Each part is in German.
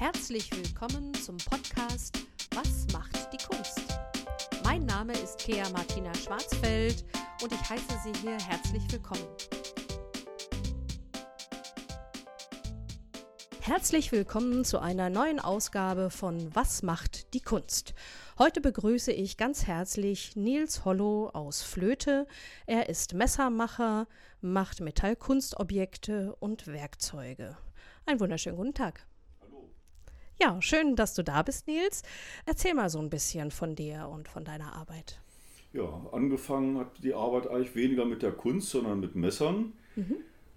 Herzlich willkommen zum Podcast Was macht die Kunst? Mein Name ist Kea Martina Schwarzfeld und ich heiße Sie hier herzlich willkommen. Herzlich willkommen zu einer neuen Ausgabe von Was macht die Kunst? Heute begrüße ich ganz herzlich Nils Hollow aus Flöte. Er ist Messermacher, macht Metallkunstobjekte und Werkzeuge. Einen wunderschönen guten Tag. Ja, schön, dass du da bist, Nils. Erzähl mal so ein bisschen von dir und von deiner Arbeit. Ja, angefangen hat die Arbeit eigentlich weniger mit der Kunst, sondern mit Messern.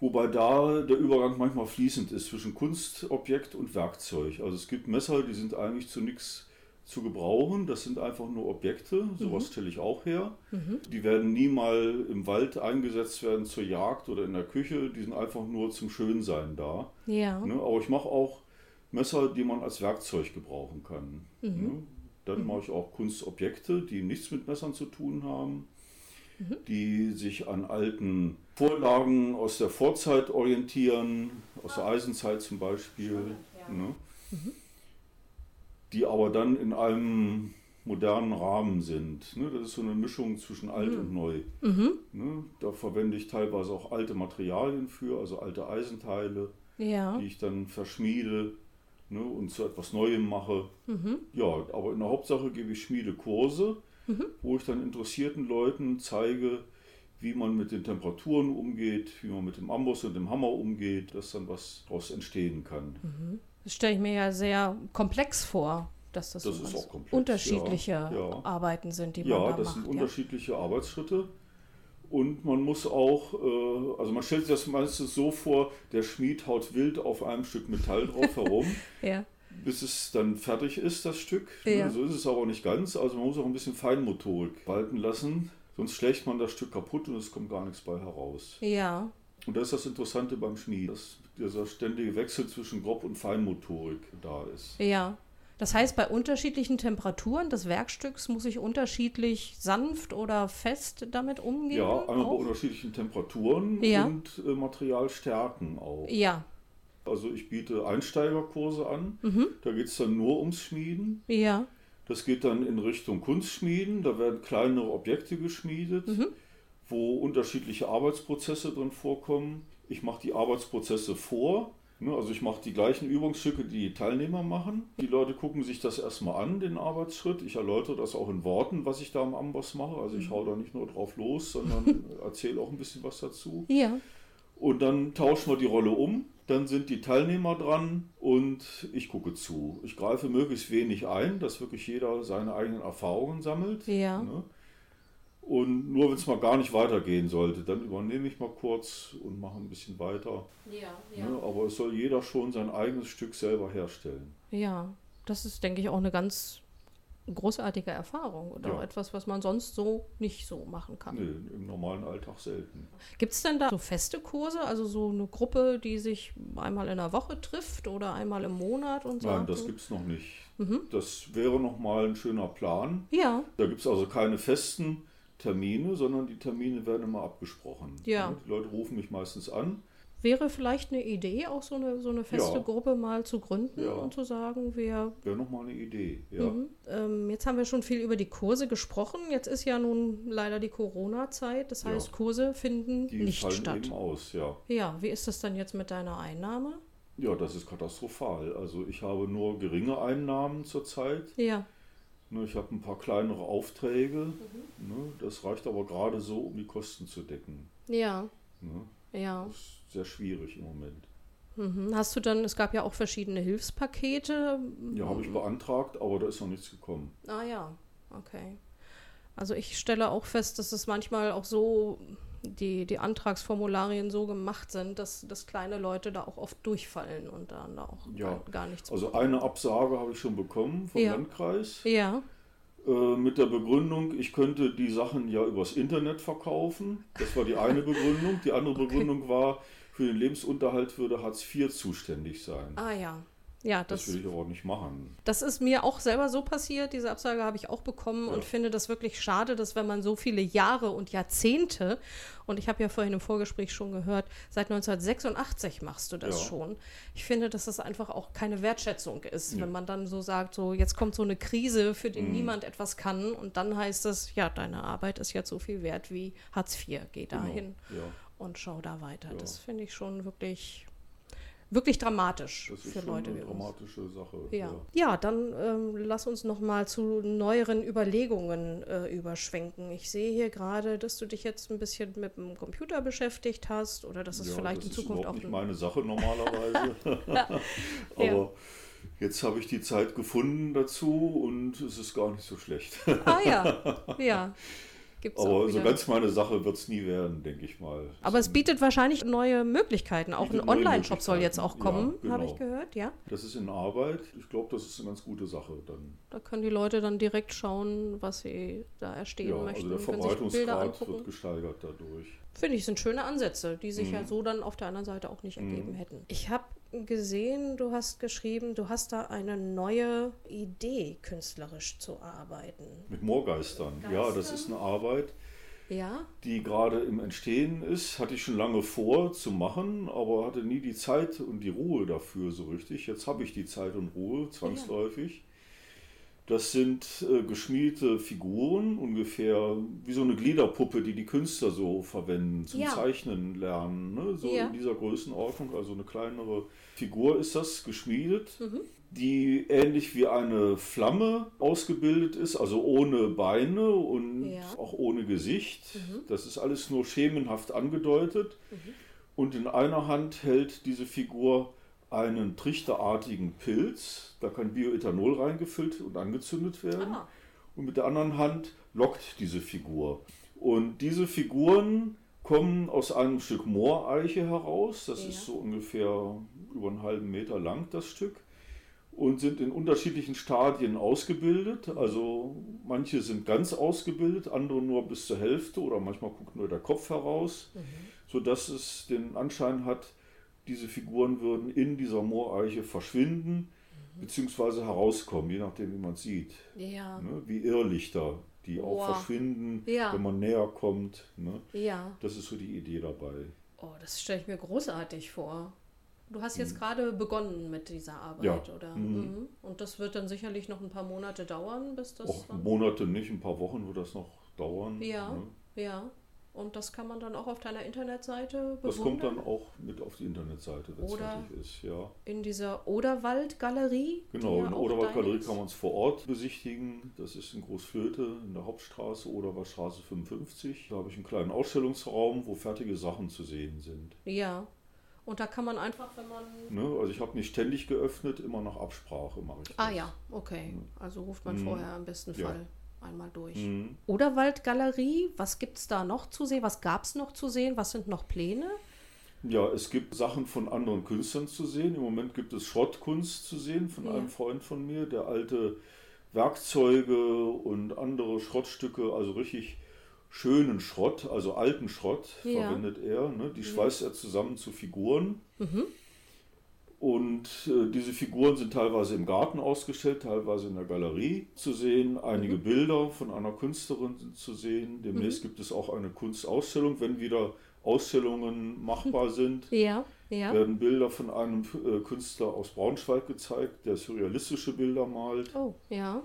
Wobei da der Übergang manchmal fließend ist zwischen Kunstobjekt und Werkzeug. Also es gibt Messer, die sind eigentlich zu nichts zu gebrauchen. Das sind einfach nur Objekte. Sowas stelle ich auch her. Die werden nie mal im Wald eingesetzt werden zur Jagd oder in der Küche. Die sind einfach nur zum Schönsein da. Ja. Ne? Aber ich mache auch Messer, die man als Werkzeug gebrauchen kann. Ne? Dann mache ich auch Kunstobjekte, die nichts mit Messern zu tun haben, die sich an alten Vorlagen aus der Vorzeit orientieren, aus der Eisenzeit zum Beispiel. Ne? Die aber dann in einem modernen Rahmen sind. Ne? Das ist so eine Mischung zwischen alt und neu. Ne? Da verwende ich teilweise auch alte Materialien für, also alte Eisenteile Ja. die ich dann verschmiede ne, und zu etwas Neuem mache. Ja, aber in der Hauptsache gebe ich Schmiedekurse, wo ich dann interessierten Leuten zeige, wie man mit den Temperaturen umgeht, wie man mit dem Amboss und dem Hammer umgeht, dass dann was daraus entstehen kann. Das stelle ich mir ja sehr komplex vor, dass das, Das so unterschiedliche ja, ja. Arbeiten sind, die man Ja, da das macht. sind ja. unterschiedliche Arbeitsschritte. Und man muss auch, äh, also man stellt sich das meistens so vor, der Schmied haut wild auf einem Stück Metall drauf herum. Ja. bis es dann fertig ist, das Stück. Ja. Ne, So ist es aber nicht ganz. Also man muss auch ein bisschen Feinmotorik walten lassen. Sonst schlägt man das Stück kaputt und es kommt gar nichts bei heraus. Ja. Und das ist das Interessante beim Schmied, dass dieser ständige Wechsel zwischen Grob- und Feinmotorik da ist. Ja. Das heißt, bei unterschiedlichen Temperaturen des Werkstücks muss ich unterschiedlich sanft oder fest damit umgehen? Ja, einmal bei auch? unterschiedlichen Temperaturen Ja. und äh, Materialstärken auch. Ja. Also ich biete Einsteigerkurse an. Mhm. Da geht es dann nur ums Schmieden. Ja. Das geht dann in Richtung Kunstschmieden. Da werden kleinere Objekte geschmiedet, wo unterschiedliche Arbeitsprozesse drin vorkommen. Ich mache die Arbeitsprozesse vor. Ne, Also ich mache die gleichen Übungsstücke, die die Teilnehmer machen. Die Leute gucken sich das erstmal an, den Arbeitsschritt. Ich erläutere das auch in Worten, was ich da am Amboss mache. Also ich hau da nicht nur drauf los, sondern erzähle auch ein bisschen was dazu. Ja. Und dann tauschen wir die Rolle um. Dann sind die Teilnehmer dran und ich gucke zu. Ich greife möglichst wenig ein, dass wirklich jeder seine eigenen Erfahrungen sammelt. Ja. Ne? Und nur wenn es mal gar nicht weitergehen sollte, dann übernehme ich mal kurz und mache ein bisschen weiter. Ja. Ne? Aber es soll jeder schon sein eigenes Stück selber herstellen. Ja. Das ist, denke ich, auch eine ganz großartige Erfahrung oder Ja. auch etwas, was man sonst so nicht so machen kann. Nee, Im normalen Alltag selten. Gibt es denn da so feste Kurse, also so eine Gruppe, die sich einmal in der Woche trifft oder einmal im Monat und Nein, sagt, das so- gibt es noch nicht. Mhm. Das wäre nochmal ein schöner Plan. Ja, Da gibt es also keine festen Termine, sondern die Termine werden immer abgesprochen. Ja. Die Leute rufen mich meistens an. wäre vielleicht eine Idee, auch so eine, so eine feste Ja. Gruppe mal zu gründen Ja. und zu sagen, wir. Wäre nochmal eine Idee. Ja. Mhm. Ähm, jetzt haben wir schon viel über die Kurse gesprochen. Jetzt ist ja nun leider die Corona-Zeit. Das heißt, Kurse finden Die nicht fallen statt. eben aus, ja. Ja, wie ist das dann jetzt mit deiner Einnahme? Ja, das ist katastrophal. Also ich habe nur geringe Einnahmen zurzeit. Ja, Ne, Ich habe ein paar kleinere Aufträge. Mhm. Ne, Das reicht aber gerade so, um die Kosten zu decken. ja, Ne, ja. Das ist sehr schwierig im Moment. Mhm. Hast du dann, es gab ja auch verschiedene Hilfspakete. Ja, habe ich beantragt, aber da ist noch nichts gekommen. Ah ja, okay. Also ich stelle auch fest, dass es manchmal auch so, die, die Antragsformularien so gemacht sind, dass, dass kleine Leute da auch oft durchfallen und dann auch Ja, gar, gar nichts Also eine Absage habe ich schon bekommen vom Ja. Landkreis. Ja, Äh, mit der Begründung, ich könnte die Sachen ja übers Internet verkaufen. Das war die eine Begründung. Die andere Begründung war, für den Lebensunterhalt würde Hartz IV zuständig sein. ah ja, ja, das, das, will ich aber auch nicht machen. Das ist mir auch selber so passiert. Diese Absage habe ich auch bekommen Ja. und finde das wirklich schade, dass wenn man so viele Jahre und Jahrzehnte, und ich habe ja vorhin im Vorgespräch schon gehört, seit 1986 machst du das Ja. schon. Ich finde, dass das einfach auch keine Wertschätzung ist, Ja. wenn man dann so sagt, so jetzt kommt so eine Krise, für die Mhm. niemand etwas kann und dann heißt es, ja, deine Arbeit ist jetzt so viel wert wie Hartz IV. Geh Genau. dahin Ja, und schau da weiter. Das finde ich schon wirklich, wirklich dramatisch das ist für Leute eine wie uns. dramatische Sache. Ja, ja dann ähm, lass uns noch mal zu neueren Überlegungen äh, überschwenken. Ich sehe hier gerade, dass du dich jetzt ein bisschen mit dem Computer beschäftigt hast oder dass es Ja, vielleicht das in Zukunft auch nicht meine Sache normalerweise. Ja. Aber jetzt habe ich die Zeit gefunden dazu und es ist gar nicht so schlecht. Ah ja, ja. Gibt's Aber so ganz meine Sache wird es nie werden, denke ich mal. Aber es bietet wahrscheinlich neue Möglichkeiten. Auch ein Online-Shop soll jetzt auch kommen, Ja, habe ich genau. gehört, ja. Das ist in Arbeit. Ich glaube, das ist eine ganz gute Sache dann. Da können die Leute dann direkt schauen, was sie da erstehen Ja, möchten. also der angucken. wird gesteigert dadurch. Finde ich, sind schöne Ansätze, die sich Mhm. ja so dann auf der anderen Seite auch nicht ergeben Mhm. hätten. Ich habe gesehen, du hast geschrieben, du hast da eine neue Idee, künstlerisch zu arbeiten. Mit Moorgeistern. Ja, das ist eine Arbeit, Ja? die gerade im Entstehen ist. Hatte ich schon lange vor zu machen, aber hatte nie die Zeit und die Ruhe dafür so richtig. Jetzt habe ich die Zeit und Ruhe, zwangsläufig. Das sind äh, geschmiedete Figuren, ungefähr wie so eine Gliederpuppe, die die Künstler so verwenden zum Ja. Zeichnen lernen. Ne? So Ja. in dieser Größenordnung, also eine kleinere Figur ist das, geschmiedet, Mhm. die ähnlich wie eine Flamme ausgebildet ist, also ohne Beine und Ja. auch ohne Gesicht. Mhm. Das ist alles nur schemenhaft angedeutet. Und in einer Hand hält diese Figur einen trichterartigen Pilz. Da kann Bioethanol reingefüllt und angezündet werden. Ah, Und mit der anderen Hand lockt diese Figur. Und diese Figuren kommen aus einem Stück Mooreiche heraus. Das Ja. ist so ungefähr über einen halben Meter lang, das Stück. Und sind in unterschiedlichen Stadien ausgebildet. Also manche sind ganz ausgebildet, andere nur bis zur Hälfte oder manchmal guckt nur der Kopf heraus, sodass es den Anschein hat, diese Figuren würden in dieser Mooreiche verschwinden beziehungsweise herauskommen, je nachdem, wie man es sieht. ja. Ne? Wie Irrlichter, die auch Boah. verschwinden, Ja. wenn man näher kommt. Ne? Ja. Das ist so die Idee dabei. Oh, das stelle ich mir großartig vor. Du hast jetzt gerade begonnen mit dieser Arbeit, Mhm. Ja. oder? Mhm. Mhm. Und das wird dann sicherlich noch ein paar Monate dauern, bis das. Auch dann- Monate nicht, ein paar Wochen wird das noch dauern. Ja. Ne? Ja. Und das kann man dann auch auf deiner Internetseite Das kommt bewundern? dann auch mit auf die Internetseite, wenn es fertig ist. Ja. in dieser Oderwald-Galerie. Genau, ja in auch Oderwald-Galerie kann man es vor Ort besichtigen. Das ist in Großflöte in der Hauptstraße, Oderwaldstraße 55. Da habe ich einen kleinen Ausstellungsraum, wo fertige Sachen zu sehen sind. Ja. Und da kann man einfach, wenn man. Ne? Also ich habe nicht ständig geöffnet, immer nach Absprache mache ich das. Ah ja, okay. Also ruft man Mhm. vorher im besten Ja. Fall einmal durch. Mhm. Oderwald-Galerie, was gibt es da noch zu sehen? Was gab es noch zu sehen? Was sind noch Pläne? Ja, es gibt Sachen von anderen Künstlern zu sehen. Im Moment gibt es Schrottkunst zu sehen von Ja. einem Freund von mir, der alte Werkzeuge und andere Schrottstücke, also richtig schönen Schrott, also alten Schrott Ja. verwendet er. Ne? Die schweißt er zusammen zu Figuren. Mhm. Und äh, diese Figuren sind teilweise im Garten ausgestellt, teilweise in der Galerie zu sehen. Einige Bilder von einer Künstlerin sind zu sehen. Demnächst gibt es auch eine Kunstausstellung, wenn wieder Ausstellungen machbar sind. Ja, ja. Werden Bilder von einem äh, Künstler aus Braunschweig gezeigt, der surrealistische Bilder malt. Oh, ja.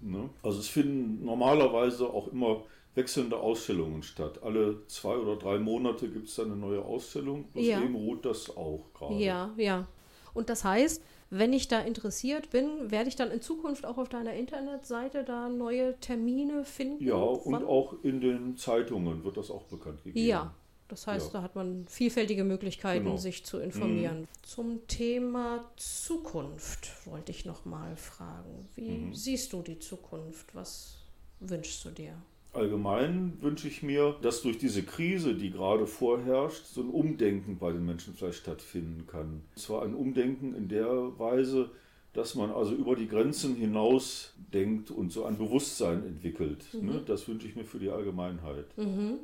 Ne? Also es finden normalerweise auch immer wechselnde Ausstellungen statt. Alle zwei oder drei Monate gibt es dann eine neue Ausstellung. Bloß Ja. eben ruht das auch gerade. Ja, ja. Und das heißt, wenn ich da interessiert bin, werde ich dann in Zukunft auch auf deiner Internetseite da neue Termine finden? Ja, und auch in den Zeitungen wird das auch bekannt gegeben. Ja, das heißt, Ja. da hat man vielfältige Möglichkeiten, Genau. sich zu informieren. Zum Thema Zukunft wollte ich noch mal fragen. Wie Mhm. siehst du die Zukunft? Was wünschst du dir? Allgemein wünsche ich mir, dass durch diese Krise, die gerade vorherrscht, so ein Umdenken bei den Menschen vielleicht stattfinden kann. Und zwar ein Umdenken in der Weise, dass man also über die Grenzen hinaus denkt und so ein Bewusstsein entwickelt. Ne? Das wünsche ich mir für die Allgemeinheit. Mhm.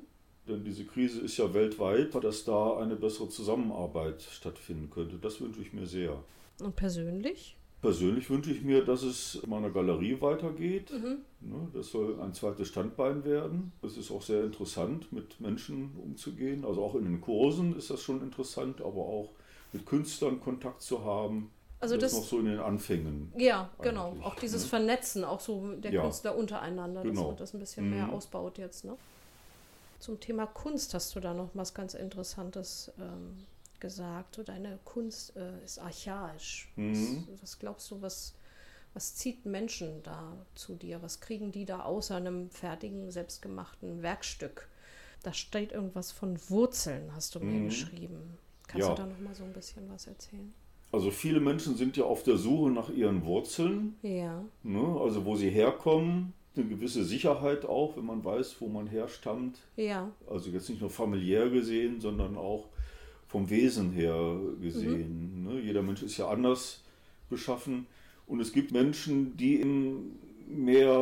Denn diese Krise ist ja weltweit, dass da eine bessere Zusammenarbeit stattfinden könnte. Das wünsche ich mir sehr. Und persönlich? Persönlich wünsche ich mir, dass es in meiner Galerie weitergeht. Mhm. Ne, Das soll ein zweites Standbein werden. Es ist auch sehr interessant, mit Menschen umzugehen. Also auch in den Kursen ist das schon interessant, aber auch mit Künstlern Kontakt zu haben. Also das, das- noch so in den Anfängen. Ja, genau. Auch dieses ne? Vernetzen, auch so der Ja. Künstler untereinander, dass Genau. man das ein bisschen mehr Mhm. ausbaut jetzt. Ne? Zum Thema Kunst hast du da noch was ganz Interessantes ähm, gesagt. So deine Kunst äh, ist archaisch. Mhm. Was, was glaubst du, was, was zieht Menschen da zu dir? Was kriegen die da außer einem fertigen, selbstgemachten Werkstück? Da steht irgendwas von Wurzeln, hast du mir Mhm. geschrieben. Kannst Ja. du da noch mal so ein bisschen was erzählen? Also viele Menschen sind ja auf der Suche nach ihren Wurzeln, Ja, ne? also wo sie herkommen. Eine gewisse Sicherheit auch, wenn man weiß, wo man herstammt. ja, Also jetzt nicht nur familiär gesehen, sondern auch vom Wesen her gesehen. Ne? Jeder Mensch ist ja anders beschaffen. Und es gibt Menschen, die eben mehr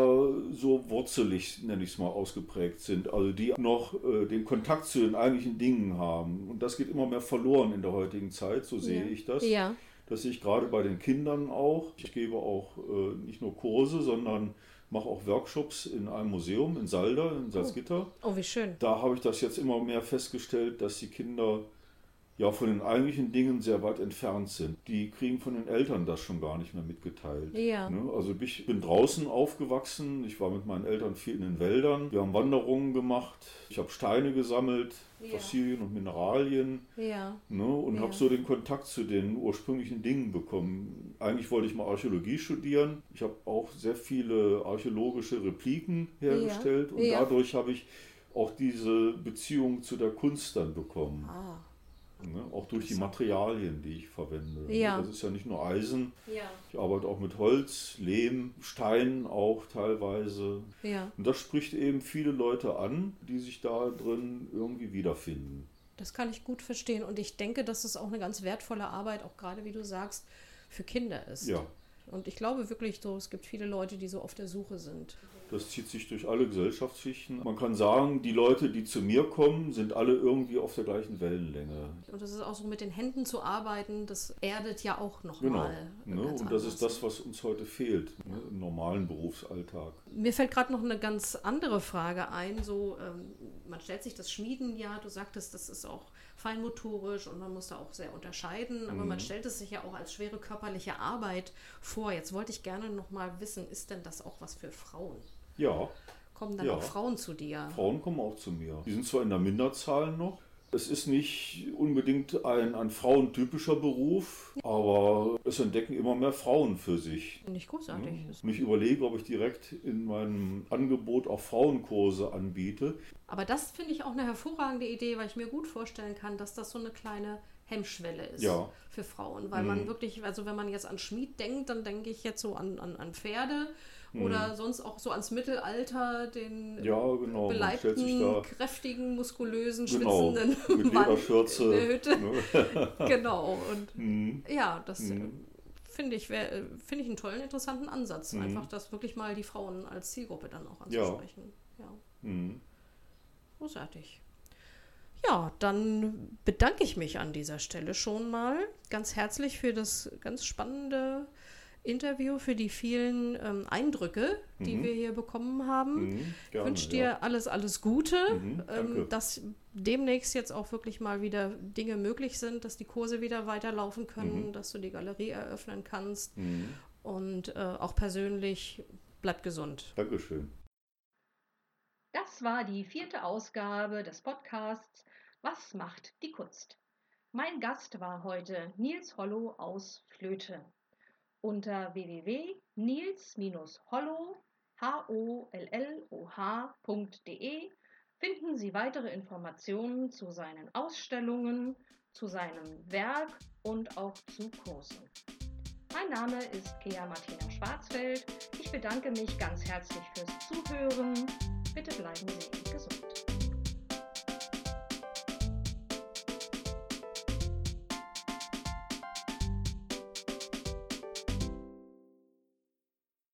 so wurzelig, nenne ich es mal, ausgeprägt sind. Also die noch äh, den Kontakt zu den eigentlichen Dingen haben. Und das geht immer mehr verloren in der heutigen Zeit, so sehe Ja. ich das. ja. Das sehe ich gerade bei den Kindern auch. Ich gebe auch äh, nicht nur Kurse, sondern mache auch Workshops in einem Museum in Salda, in Salzgitter. Oh, wie schön. Da habe ich das jetzt immer mehr festgestellt, dass die Kinder ja von den eigentlichen Dingen sehr weit entfernt sind. Die kriegen von den Eltern das schon gar nicht mehr mitgeteilt. Ja. Ne? Also ich bin draußen aufgewachsen, ich war mit meinen Eltern viel in den Wäldern, wir haben Wanderungen gemacht, ich habe Steine gesammelt, Ja. Fossilien und Mineralien Ja, ne? und Ja. habe so den Kontakt zu den ursprünglichen Dingen bekommen. Eigentlich wollte ich mal Archäologie studieren. Ich habe auch sehr viele archäologische Repliken hergestellt und dadurch habe ich auch diese Beziehung zu der Kunst dann bekommen. ah. Ne? Auch durch die Materialien, die ich verwende. Ja. Das ist ja nicht nur Eisen. Ja. Ich arbeite auch mit Holz, Lehm, Stein auch teilweise. Ja, Und das spricht eben viele Leute an, die sich da drin irgendwie wiederfinden. das kann ich gut verstehen. Und ich denke, dass es auch eine ganz wertvolle Arbeit, auch gerade wie du sagst, für Kinder ist. Ja, Und ich glaube wirklich so, es gibt viele Leute, die so auf der Suche sind. Das zieht sich durch alle Gesellschaftsschichten. Man kann sagen, die Leute, die zu mir kommen, sind alle irgendwie auf der gleichen Wellenlänge. Und das ist auch so mit den Händen zu arbeiten, das erdet ja auch Genau. nochmal. Ne? Und das ist das, was uns heute fehlt ne? im normalen Berufsalltag. Mir fällt gerade noch eine ganz andere Frage ein. So, ähm, man stellt sich das Schmieden ja, du sagtest, das ist auch feinmotorisch und man muss da auch sehr unterscheiden, aber Mhm. man stellt es sich ja auch als schwere körperliche Arbeit vor. Jetzt wollte ich gerne noch mal wissen, ist denn das auch was für Frauen? Ja, Kommen dann Ja. auch Frauen zu dir? Frauen kommen auch zu mir. Die sind zwar in der Minderzahl noch. Es ist nicht unbedingt ein, ein frauentypischer Beruf, aber es entdecken immer mehr Frauen für sich. Ich großartig. Das- Und ich überlege, ob ich direkt in meinem Angebot auch Frauenkurse anbiete. Aber das finde ich auch eine hervorragende Idee, weil ich mir gut vorstellen kann, dass das so eine kleine Hemmschwelle ist Ja. für Frauen. Weil Mhm. man wirklich, also wenn man jetzt an Schmied denkt, dann denke ich jetzt so an, an, an Pferde oder sonst auch so ans Mittelalter, den. Ja, genau. Beleibten, kräftigen, muskulösen, genau, schwitzenden mit Mann in der Hütte. Ne? genau. Und Mhm. ja, das Mhm. finde ich, äh, finde ich einen tollen, interessanten Ansatz. Mhm. Einfach das wirklich mal die Frauen als Zielgruppe dann auch anzusprechen. ja. Mhm. Großartig. Ja, dann bedanke ich mich an dieser Stelle schon mal ganz herzlich für das ganz spannende Interview, für die vielen ähm, Eindrücke, die Mhm. wir hier bekommen haben. Mhm. Ich Gerne, wünsche dir ja. alles, alles Gute, Mhm, ähm, dass demnächst jetzt auch wirklich mal wieder Dinge möglich sind, dass die Kurse wieder weiterlaufen können, Mhm. dass du die Galerie eröffnen kannst Mhm. und äh, auch persönlich bleib gesund. Dankeschön. Das war die vierte Ausgabe des Podcasts Was macht die Kunst? Mein Gast war heute Nils Hollow aus Flöte. Unter www.nils-hollow.de finden Sie weitere Informationen zu seinen Ausstellungen, zu seinem Werk und auch zu Kursen. Mein Name ist Kea Martina Schwarzfeld. Ich bedanke mich ganz herzlich fürs Zuhören. Bitte bleiben Sie gesund.